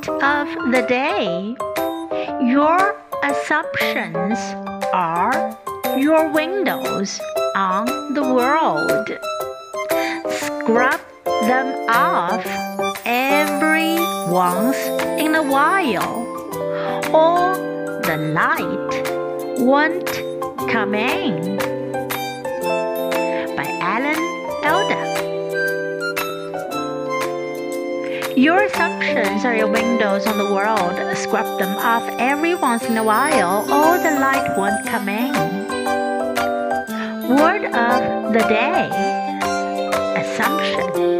Word of the day Your assumptions are your windows on the world. Scrub them off every once in a while, or the light won't come in. Your assumptions are your windows on the world. Scrub them off every once in a while, or the light won't come in. Word of the day Assumption.